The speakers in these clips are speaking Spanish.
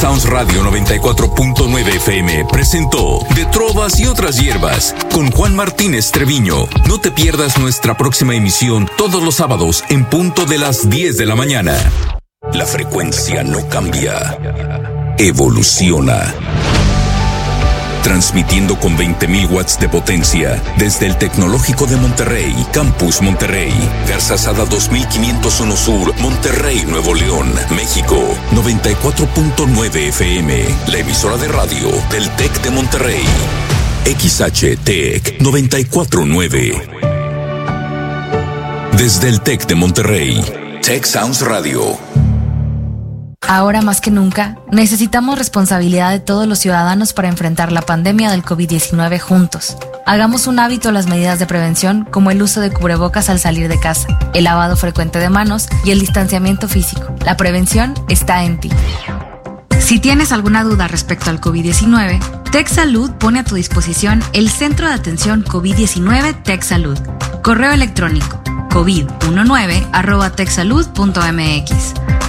Sounds Radio 94.9 FM presentó De Trovas y otras hierbas con Juan Martínez Treviño. No te pierdas nuestra próxima emisión todos los sábados en punto de las 10 de la mañana. La frecuencia no cambia, evoluciona transmitiendo con 20.000 watts de potencia desde el Tecnológico de Monterrey, Campus Monterrey, Garzazada 2501 Sur, Monterrey, Nuevo León, México, 94.9 FM, la emisora de radio del TEC de Monterrey. XHTEC 949. Desde el TEC de Monterrey, Tech Sounds Radio Ahora más que nunca, necesitamos responsabilidad de todos los ciudadanos para enfrentar la pandemia del COVID-19 juntos. Hagamos un hábito las medidas de prevención como el uso de cubrebocas al salir de casa, el lavado frecuente de manos y el distanciamiento físico. La prevención está en ti. Si tienes alguna duda respecto al COVID-19, TechSalud pone a tu disposición el Centro de Atención COVID-19 TechSalud. Correo electrónico covid19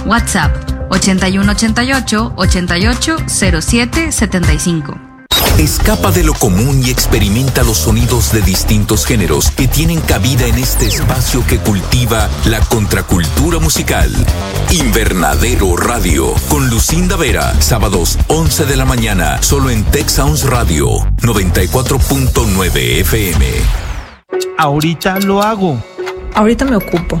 WhatsApp 8188 8807 75. Escapa de lo común y experimenta los sonidos de distintos géneros que tienen cabida en este espacio que cultiva la contracultura musical. Invernadero Radio con Lucinda Vera, sábados 11 de la mañana, solo en Tech Sounds Radio 94.9 FM. Ahorita lo hago. Ahorita me ocupo.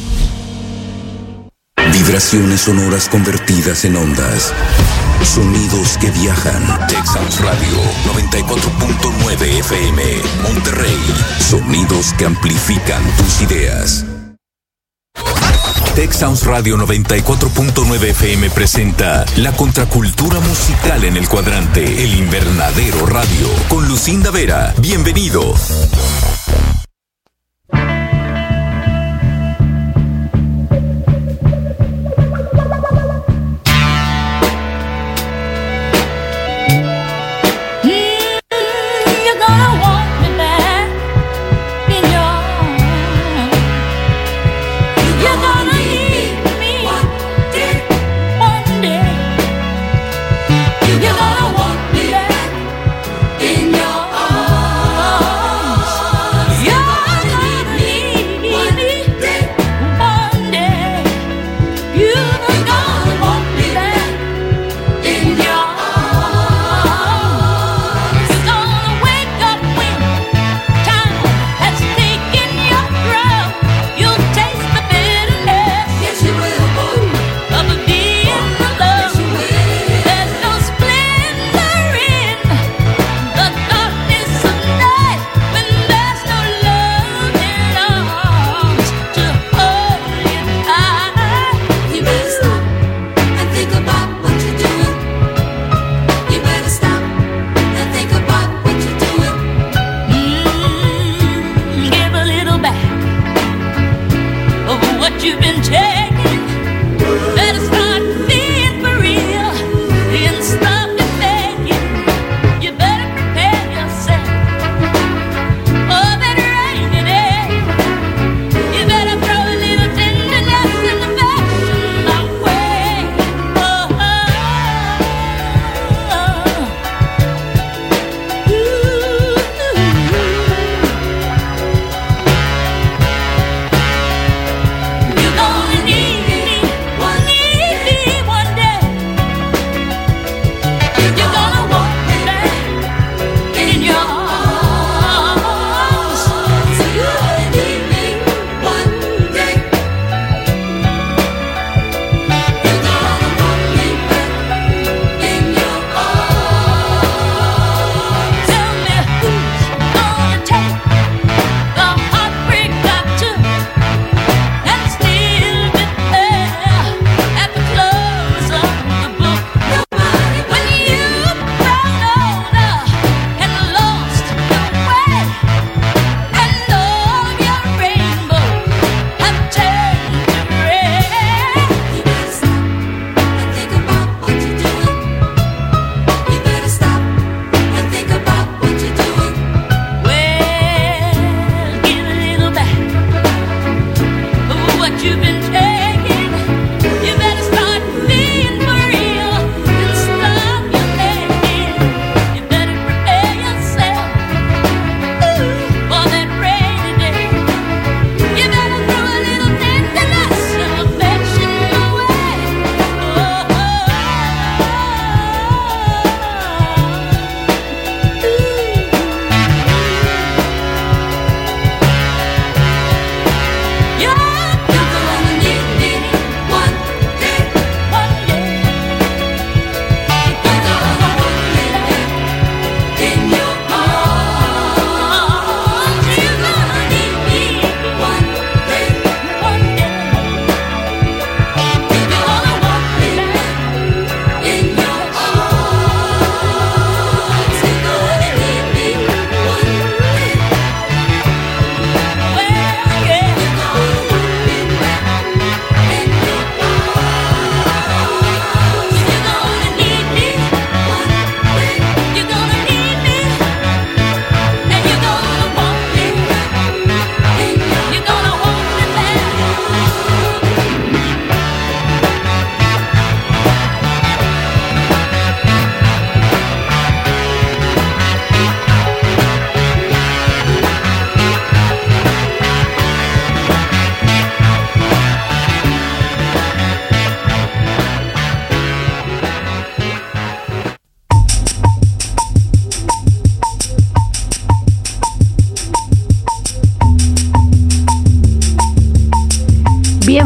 Vibraciones sonoras convertidas en ondas. Sonidos que viajan. Texas Radio 94.9 FM. Monterrey. Sonidos que amplifican tus ideas. Tech Radio 94.9 FM presenta La contracultura musical en el cuadrante El Invernadero Radio con Lucinda Vera. Bienvenido.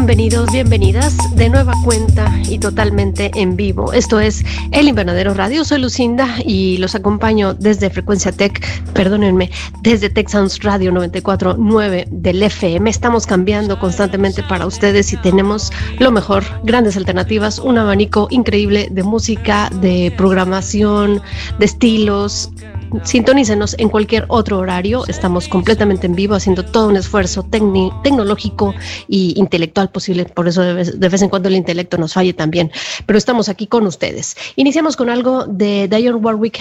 Bienvenidos, bienvenidas de nueva cuenta y totalmente en vivo. Esto es El Invernadero Radio. Soy Lucinda y los acompaño desde Frecuencia Tech, perdónenme, desde Sounds Radio 94.9 del FM. Estamos cambiando constantemente para ustedes y tenemos lo mejor, grandes alternativas, un abanico increíble de música, de programación, de estilos, Sintonícenos en cualquier otro horario. Estamos completamente en vivo haciendo todo un esfuerzo tecnológico e intelectual posible. Por eso de vez, en cuando el intelecto nos falle también. Pero estamos aquí con ustedes. Iniciamos con algo de Diane Warwick,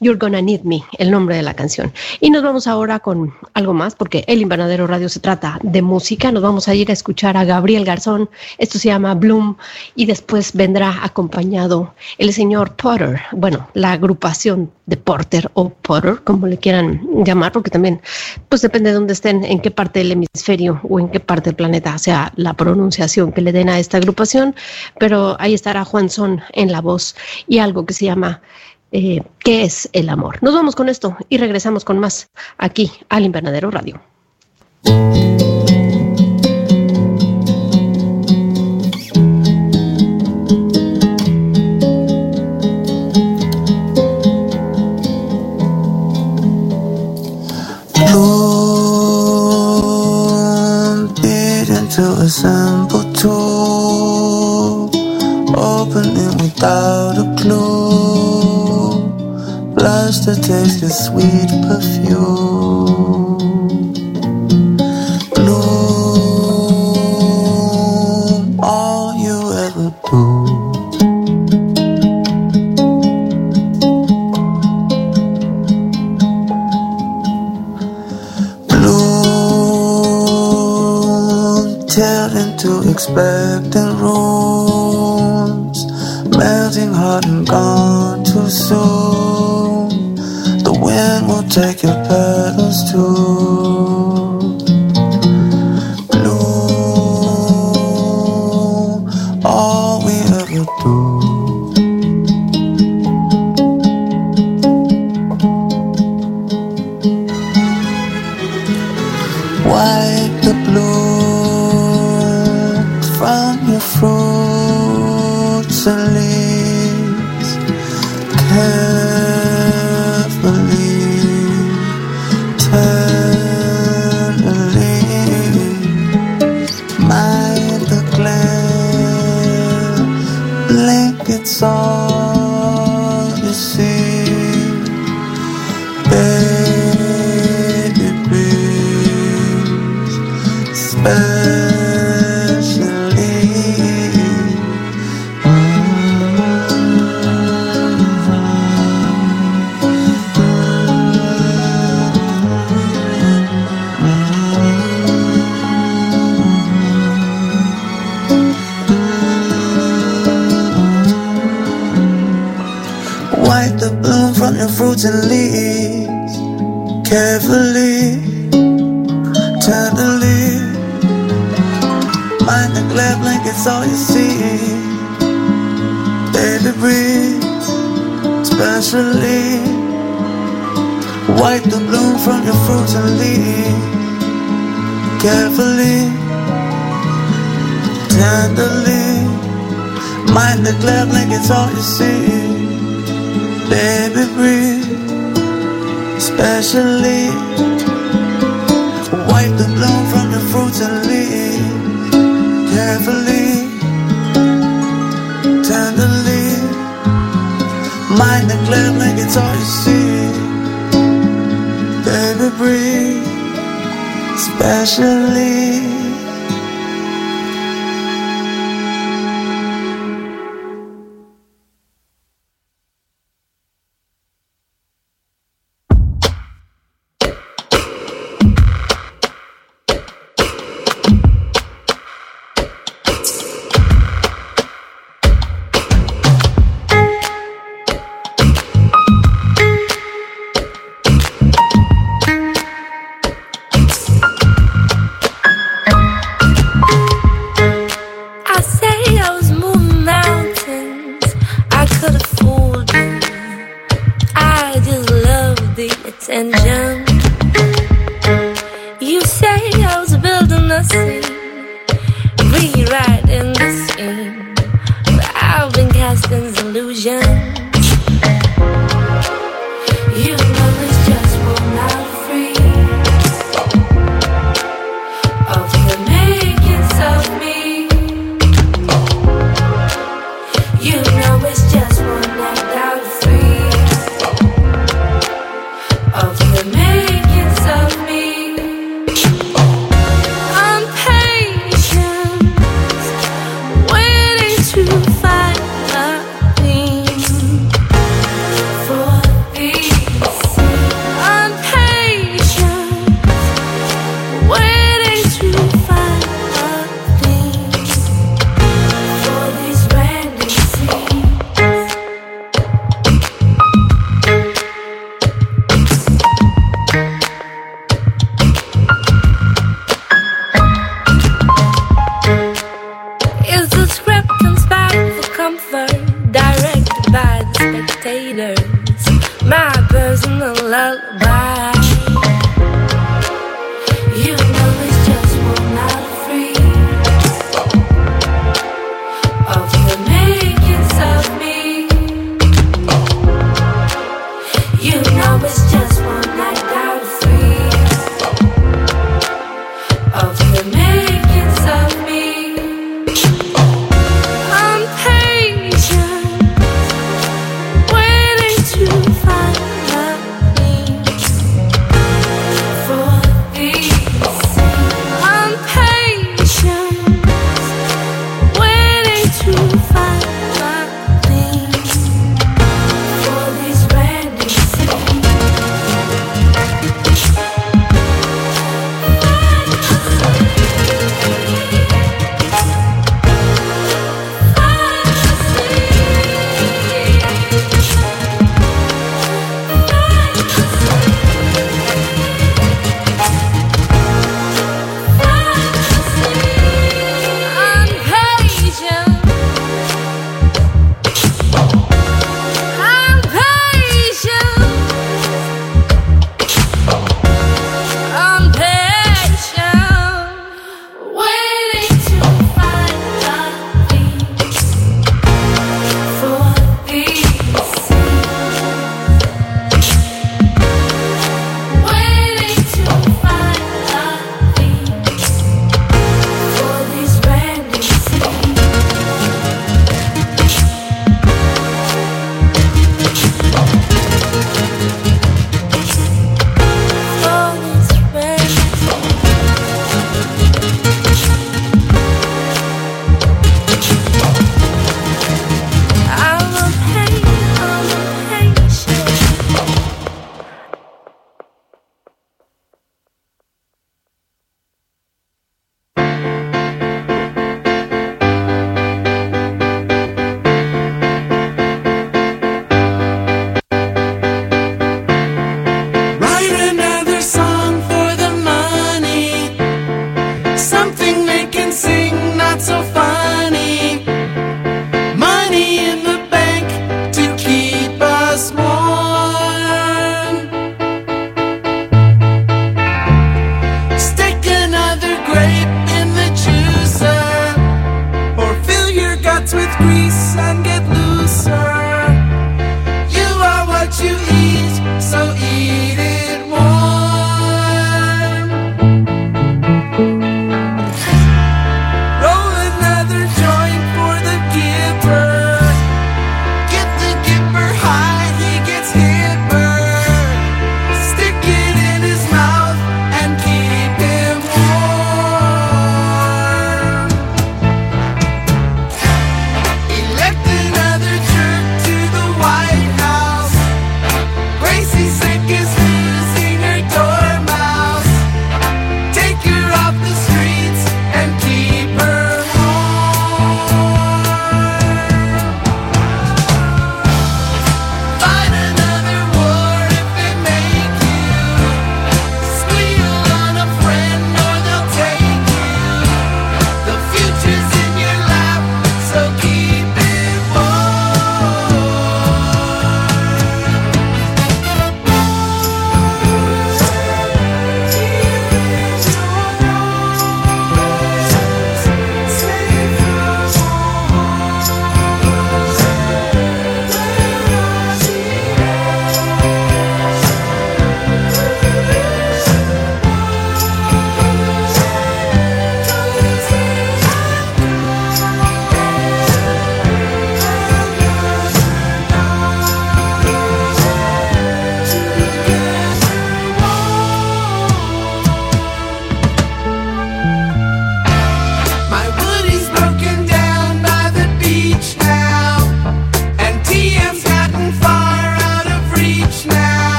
You're Gonna Need Me, el nombre de la canción. Y nos vamos ahora con algo más, porque el Invernadero Radio se trata de música. Nos vamos a ir a escuchar a Gabriel Garzón. Esto se llama Bloom. Y después vendrá acompañado el señor Potter. Bueno, la agrupación de Porter o Potter, como le quieran llamar, porque también pues depende de dónde estén, en qué parte del hemisferio o en qué parte del planeta sea la pronunciación que le den a esta agrupación, pero ahí estará Juan Son en la voz y algo que se llama eh, ¿Qué es el amor? Nos vamos con esto y regresamos con más aquí al Invernadero Radio. just to taste your sweet perfume. Bloom, all you ever do. Bloom, tear into expectant rooms, melting heart and gone too soon. soul.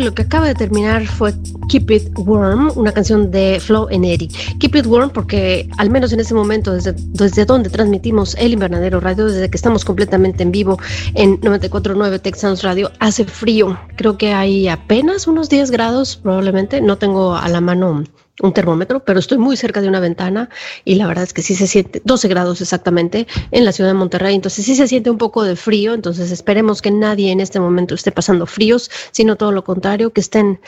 Lo que acaba de terminar fue Keep It Warm, una canción de Flo Eddie. Keep It Warm porque al menos en ese momento, desde, desde donde transmitimos el Invernadero Radio, desde que estamos completamente en vivo en 94.9 Texans Radio, hace frío. Creo que hay apenas unos 10 grados probablemente. No tengo a la mano un termómetro, pero estoy muy cerca de una ventana y la verdad es que sí se siente 12 grados exactamente en la ciudad de Monterrey, entonces sí se siente un poco de frío, entonces esperemos que nadie en este momento esté pasando fríos, sino todo lo contrario, que estén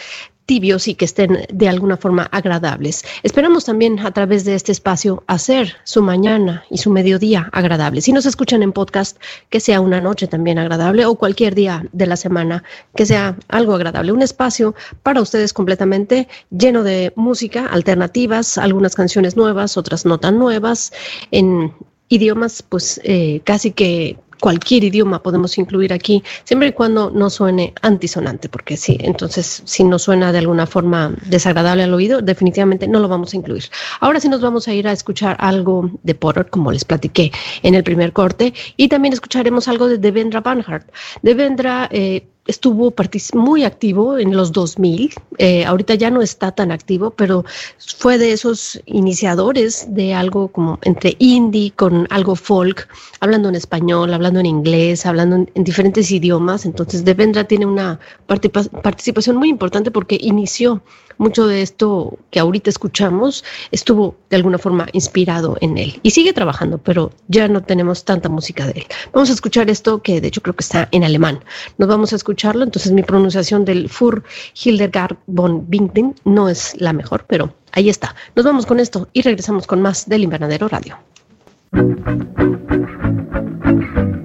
tibios y que estén de alguna forma agradables. Esperamos también a través de este espacio hacer su mañana y su mediodía agradable. Si nos escuchan en podcast, que sea una noche también agradable o cualquier día de la semana que sea algo agradable. Un espacio para ustedes completamente lleno de música, alternativas, algunas canciones nuevas, otras no tan nuevas, en idiomas pues eh, casi que cualquier idioma podemos incluir aquí, siempre y cuando no suene antisonante, porque sí, entonces si no suena de alguna forma desagradable al oído, definitivamente no lo vamos a incluir. Ahora sí nos vamos a ir a escuchar algo de Potter, como les platiqué en el primer corte, y también escucharemos algo de Devendra Banhart. Devendra eh, estuvo muy activo en los 2000, eh, ahorita ya no está tan activo, pero fue de esos iniciadores de algo como entre indie con algo folk, hablando en español, hablando en inglés, hablando en, diferentes idiomas. Entonces, Devendra tiene una participación muy importante porque inició mucho de esto que ahorita escuchamos, estuvo de alguna forma inspirado en él y sigue trabajando, pero ya no tenemos tanta música de él. Vamos a escuchar esto que de hecho creo que está en alemán. Nos vamos a escuchar escucharlo, entonces mi pronunciación del Fur Hildegard von Bingen no es la mejor, pero ahí está. Nos vamos con esto y regresamos con más del Invernadero Radio. Monastic regulations.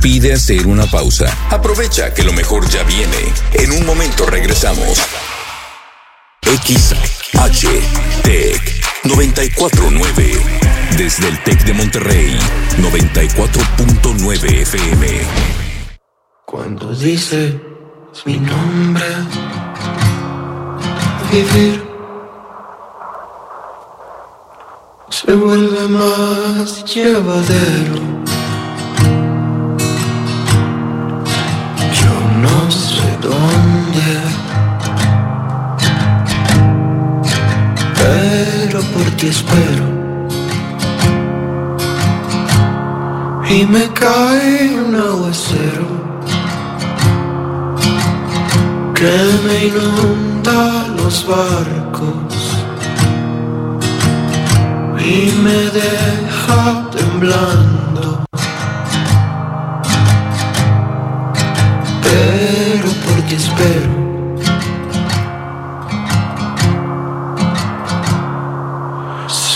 Pide hacer una pausa. Aprovecha que lo mejor ya viene. En un momento regresamos. XH Tech 949. Desde el Tec de Monterrey, 94.9 FM. Cuando dices mi nombre, vivir se vuelve más llevadero. Dónde, pero por ti espero. Y me cae un aguacero que me inunda los barcos y me deja temblando.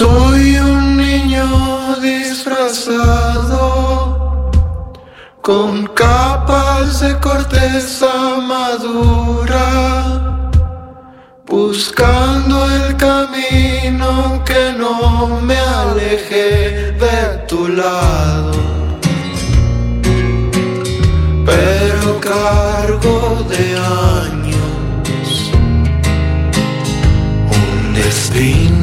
Soy un niño disfrazado con capas de corteza madura, buscando el camino que no me aleje de tu lado. Pero cargo de años un destino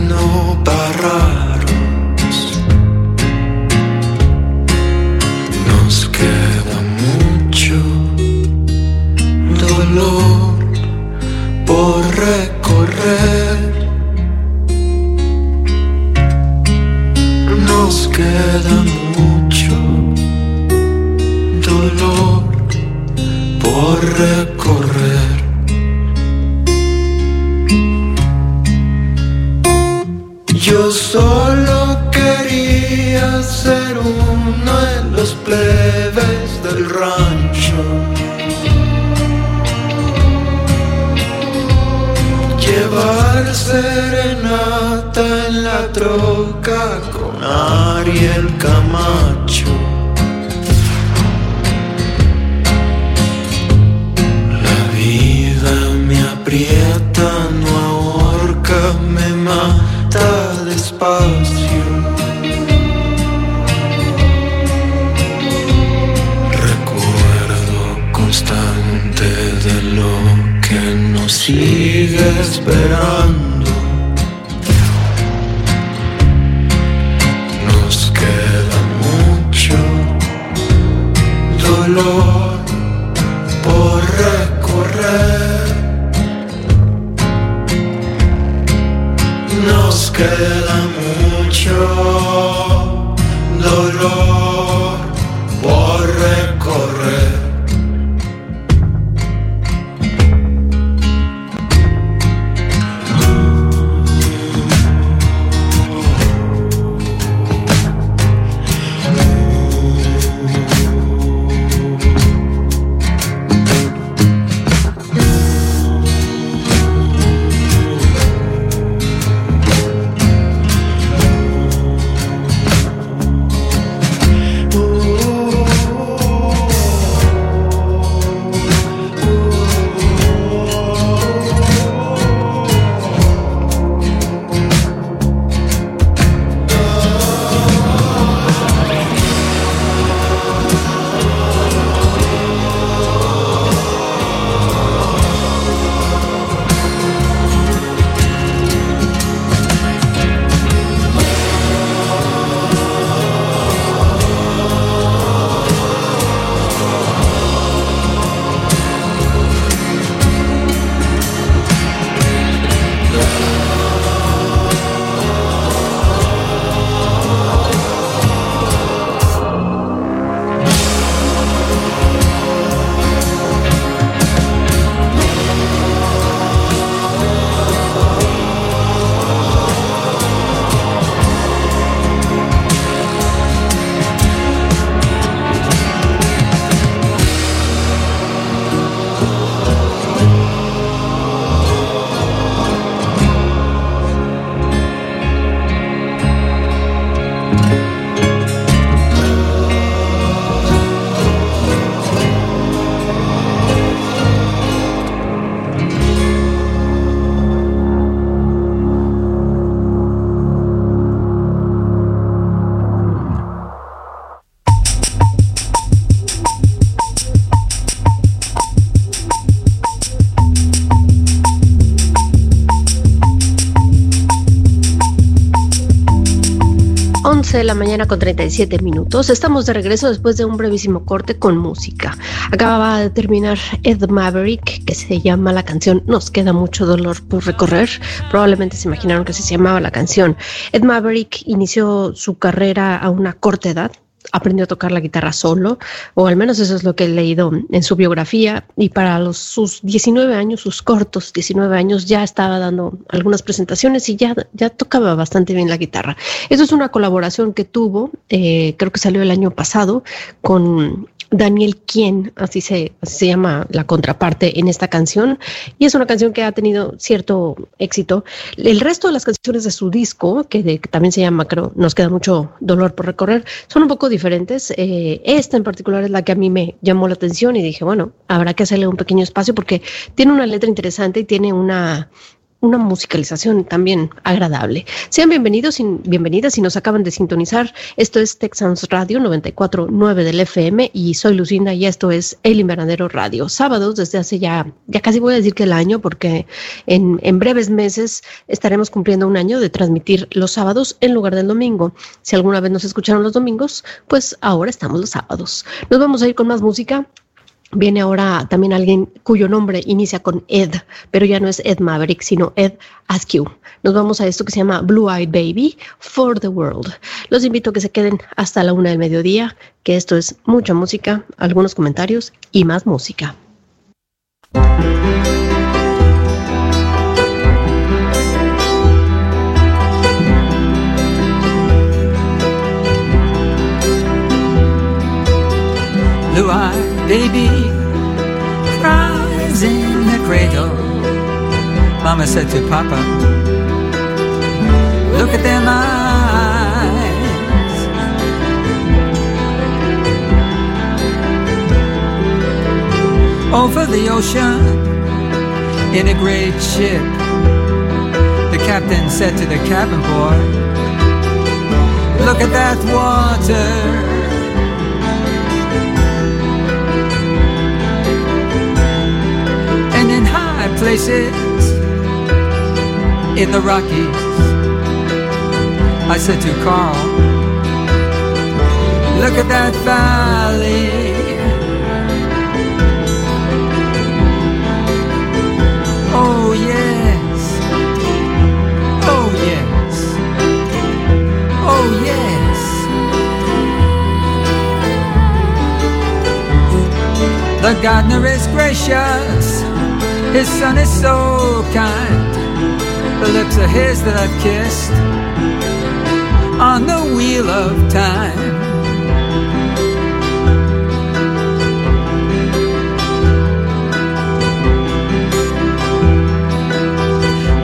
para raros. Nos queda mucho dolor por recorrer. Nos queda mucho dolor por recorrer. Troca con Ariel Camacho. La vida me aprieta, no ahorca, me mata despacio. Recuerdo constante de lo que nos sigue esperando. Dolor con 37 minutos. Estamos de regreso después de un brevísimo corte con música. Acababa de terminar Ed Maverick, que se llama la canción Nos queda mucho dolor por recorrer. Probablemente se imaginaron que se llamaba la canción. Ed Maverick inició su carrera a una corta edad, aprendió a tocar la guitarra solo, o al menos eso es lo que he leído en su biografía, y para los, sus 19 años, sus cortos 19 años, ya estaba dando algunas presentaciones y ya, ya tocaba bastante bien la guitarra. Eso es una colaboración que tuvo, eh, creo que salió el año pasado, con Daniel Quien, así se, se llama la contraparte en esta canción, y es una canción que ha tenido cierto éxito. El resto de las canciones de su disco, que también se llama, creo, Nos queda mucho dolor por recorrer, son un poco diferentes. Eh, esta en particular es la que a mí me llamó la atención y dije, bueno, habrá que hacerle un pequeño espacio porque tiene una letra interesante y tiene una una musicalización también agradable. Sean bienvenidos y bienvenidas si nos acaban de sintonizar. Esto es Texans Radio 94.9 del FM y soy Lucinda y esto es El Invernadero Radio. Sábados desde hace ya, ya casi voy a decir que el año porque en, en breves meses estaremos cumpliendo un año de transmitir los sábados en lugar del domingo. Si alguna vez nos escucharon los domingos, pues ahora estamos los sábados. Nos vamos a ir con más música. Viene ahora también alguien cuyo nombre inicia con Ed, pero ya no es Ed Maverick, sino Ed Askew. Nos vamos a esto que se llama Blue Eyed Baby for the World. Los invito a que se queden hasta la una del mediodía, que esto es mucha música, algunos comentarios y más música. blue-eyed baby cries in the cradle. Mama said to Papa, look at them eyes. Over the ocean in a great ship, the captain said to the cabin boy, look at that water. Places in the Rockies. I said to Carl, look at that valley. Oh yes, oh yes, oh yes. The gardener is gracious, his son is so kind. The lips are his that I've kissed on the wheel of time.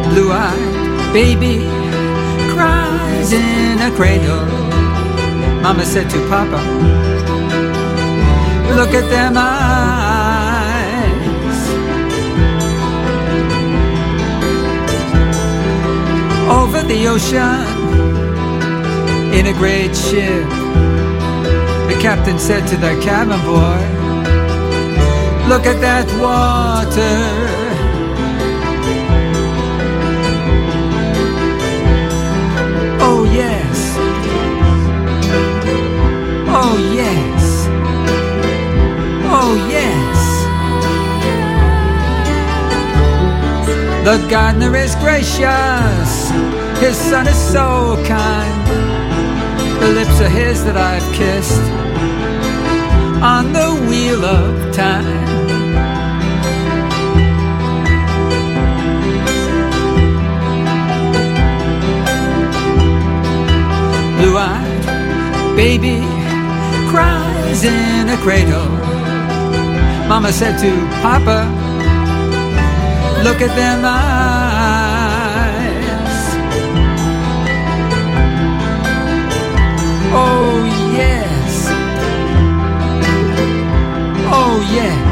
Blue eyed baby cries in a cradle. Mama said to Papa, Look at them eyes. Over the ocean in a great ship, the captain said to the cabin boy, Look at that water. Oh, yes. Oh, yes. Oh, yes. The gardener is gracious, his son is so kind. The lips are his that I've kissed on the wheel of time. Blue eyed baby cries in a cradle. Mama said to Papa, Look at them eyes. Oh, yes. Oh, yes.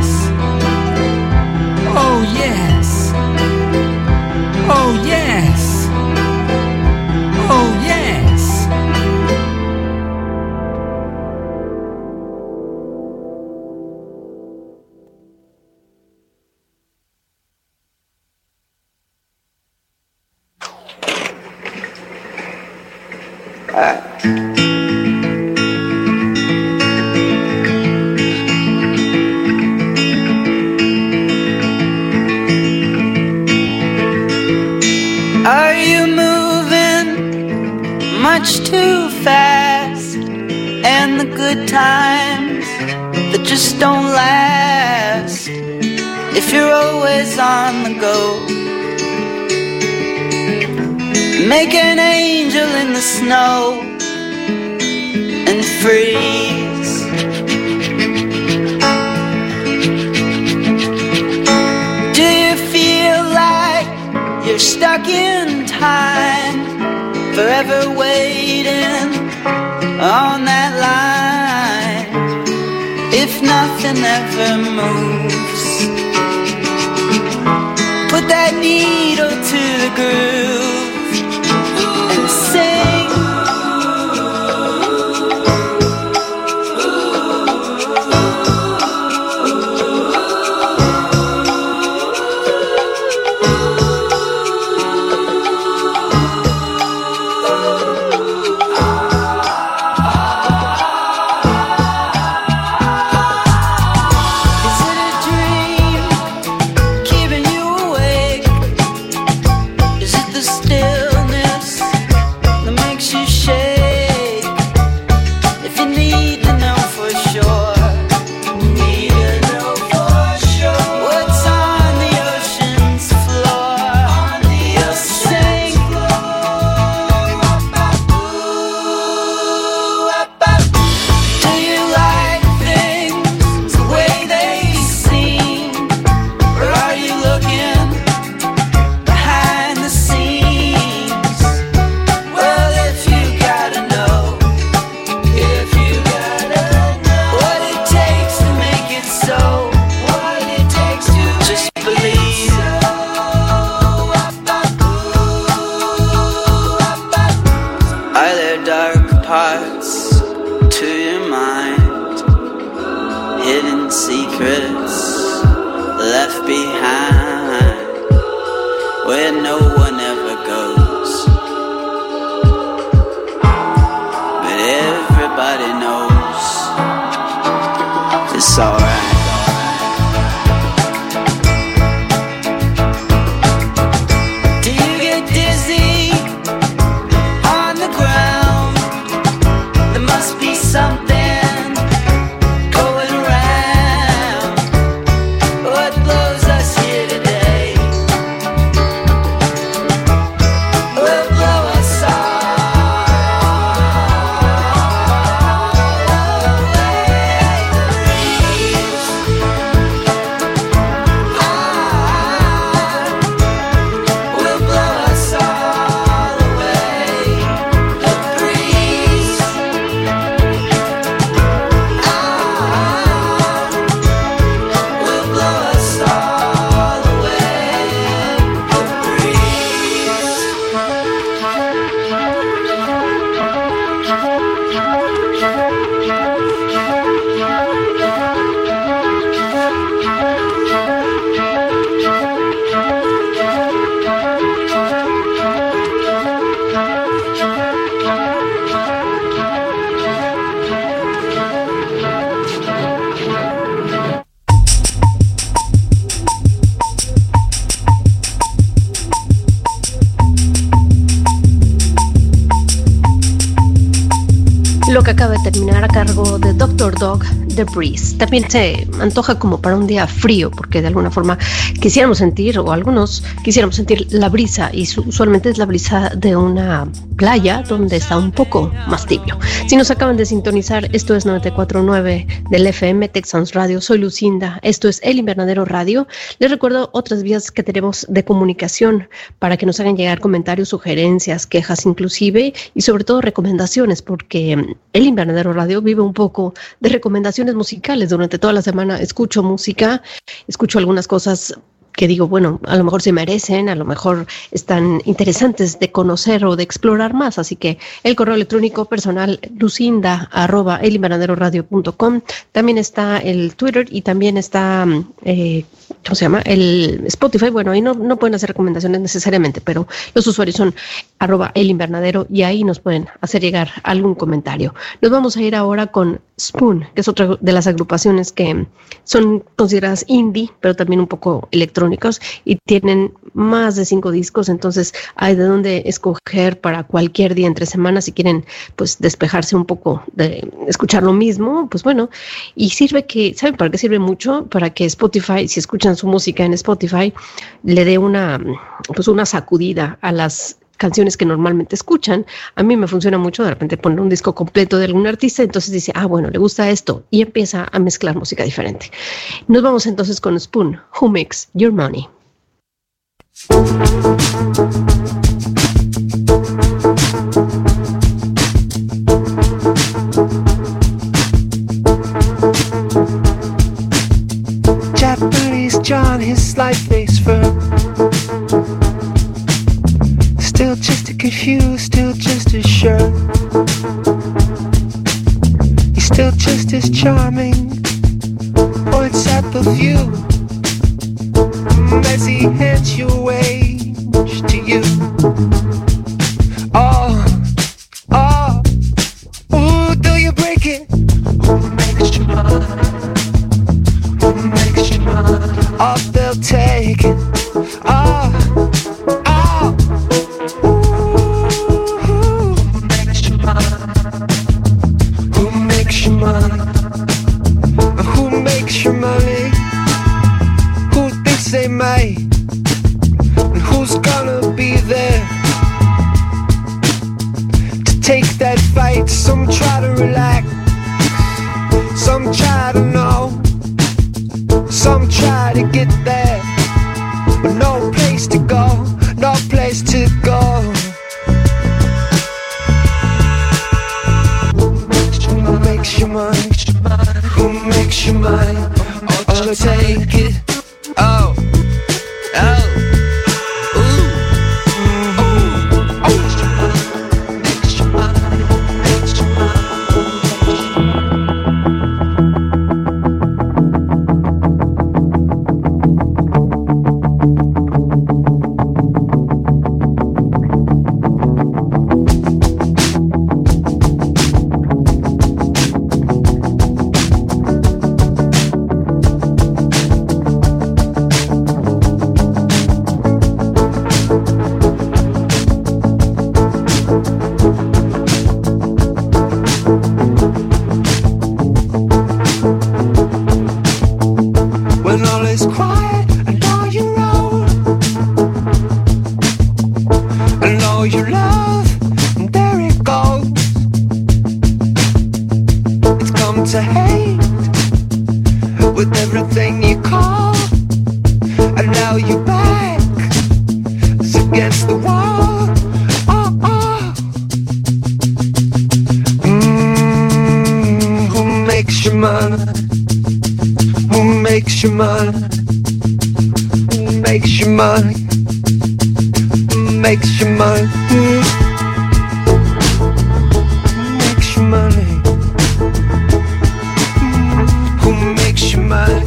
Dog, The Breeze. También se antoja como para un día frío, porque de alguna forma quisiéramos sentir, o algunos quisiéramos sentir la brisa, y su- usualmente es la brisa de una playa donde está un poco más tibio. Si nos acaban de sintonizar, esto es 94.9 del FM Texans Radio. Soy Lucinda, esto es El Invernadero Radio. Les recuerdo otras vías que tenemos de comunicación para que nos hagan llegar comentarios, sugerencias, quejas inclusive y sobre todo recomendaciones, porque El Invernadero Radio vive un poco de recomendaciones musicales. Durante toda la semana escucho música, escucho algunas cosas que digo, bueno, a lo mejor se merecen, a lo mejor están interesantes de conocer o de explorar más. Así que el correo electrónico personal lucinda arroba elinvernaderoradio.com. También está el Twitter y también está mm, eh, ¿cómo se llama? El Spotify, bueno, ahí no, no pueden hacer recomendaciones necesariamente, pero los usuarios son arroba el invernadero y ahí nos pueden hacer llegar algún comentario. Nos vamos a ir ahora con Spoon, que es otra de las agrupaciones que son consideradas indie, pero también un poco electrónicos y tienen más de cinco discos, entonces hay de dónde escoger para cualquier día entre semanas si quieren pues despejarse un poco de escuchar lo mismo, pues bueno, y sirve que, ¿saben para qué sirve mucho? Para que Spotify, si escuchan su música en Spotify, le dé una pues una sacudida a las canciones que normalmente escuchan. A mí me funciona mucho de repente poner un disco completo de algún artista, entonces dice, ah, bueno, le gusta esto y empieza a mezclar música diferente. Nos vamos entonces con Spoon, Who Makes Your Money. John, his slight face firm. Still just as confused, still just as sure. He's still just as charming. Oh, Points at the view mm, as he hands your wage to you. To get there,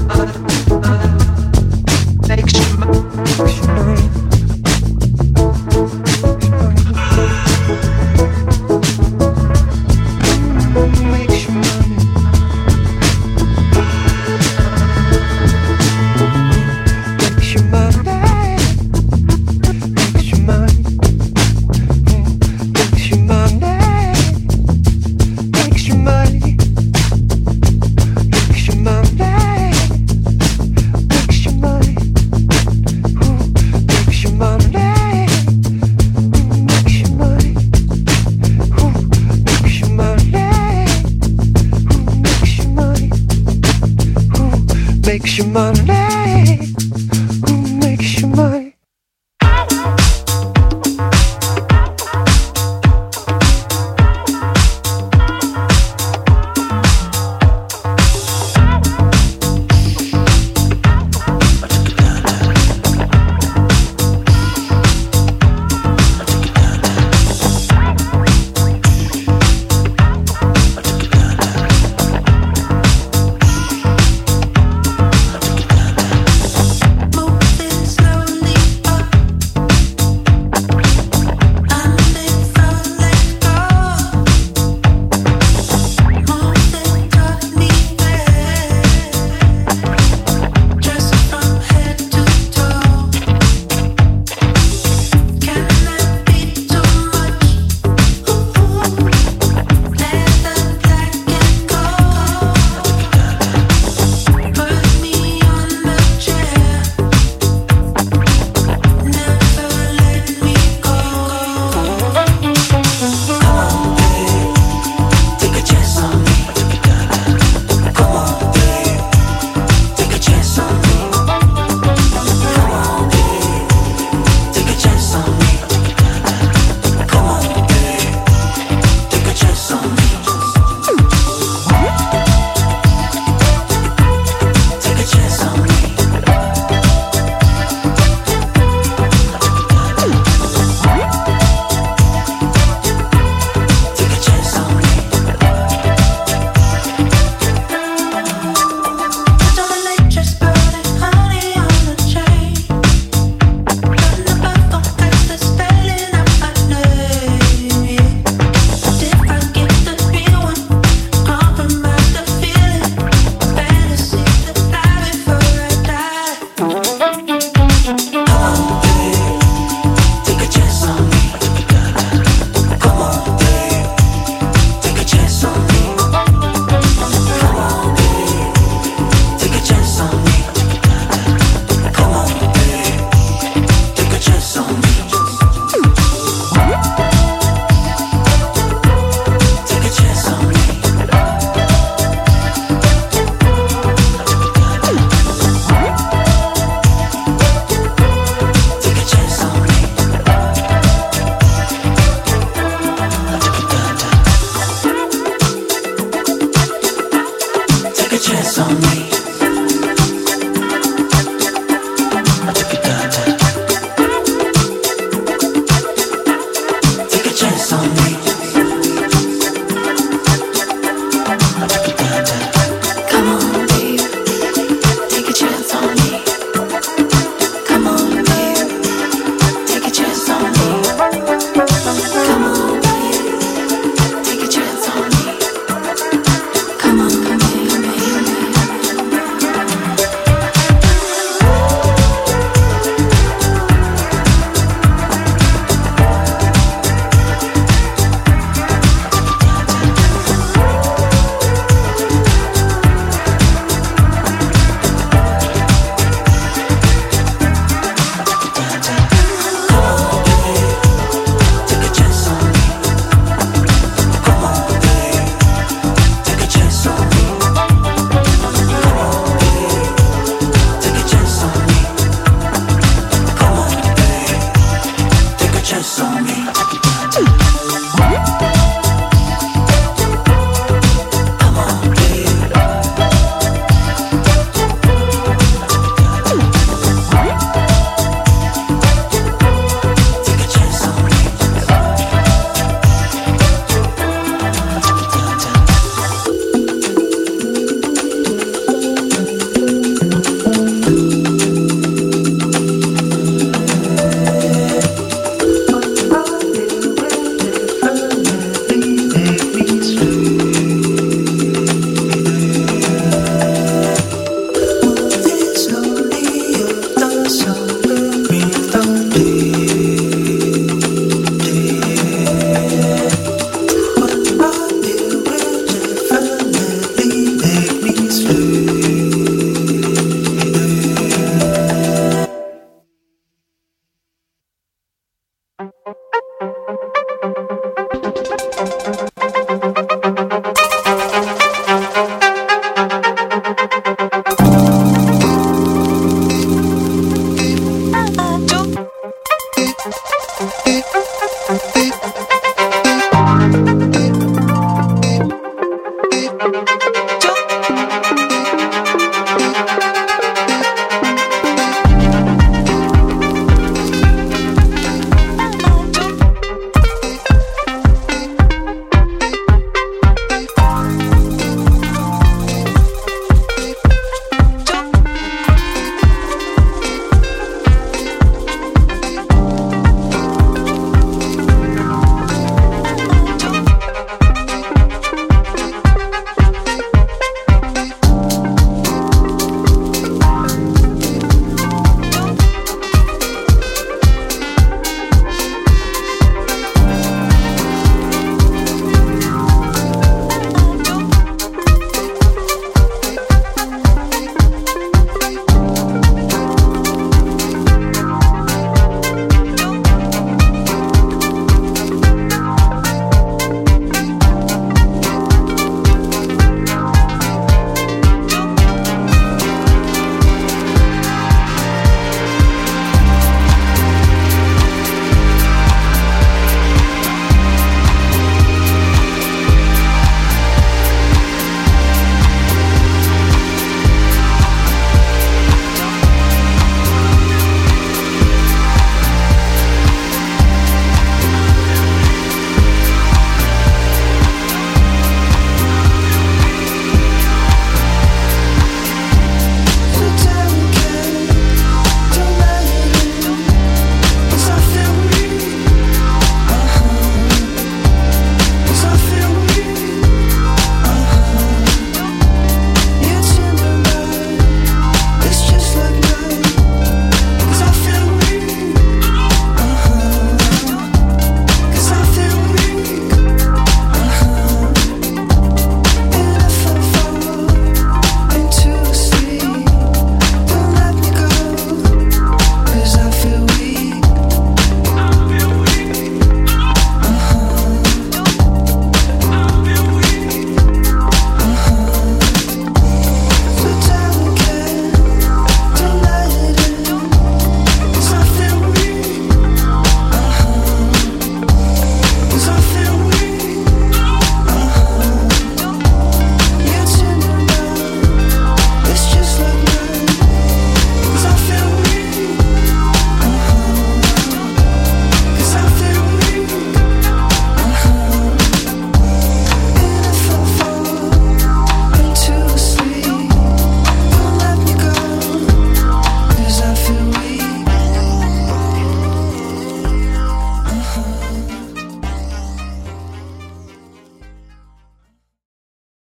I'm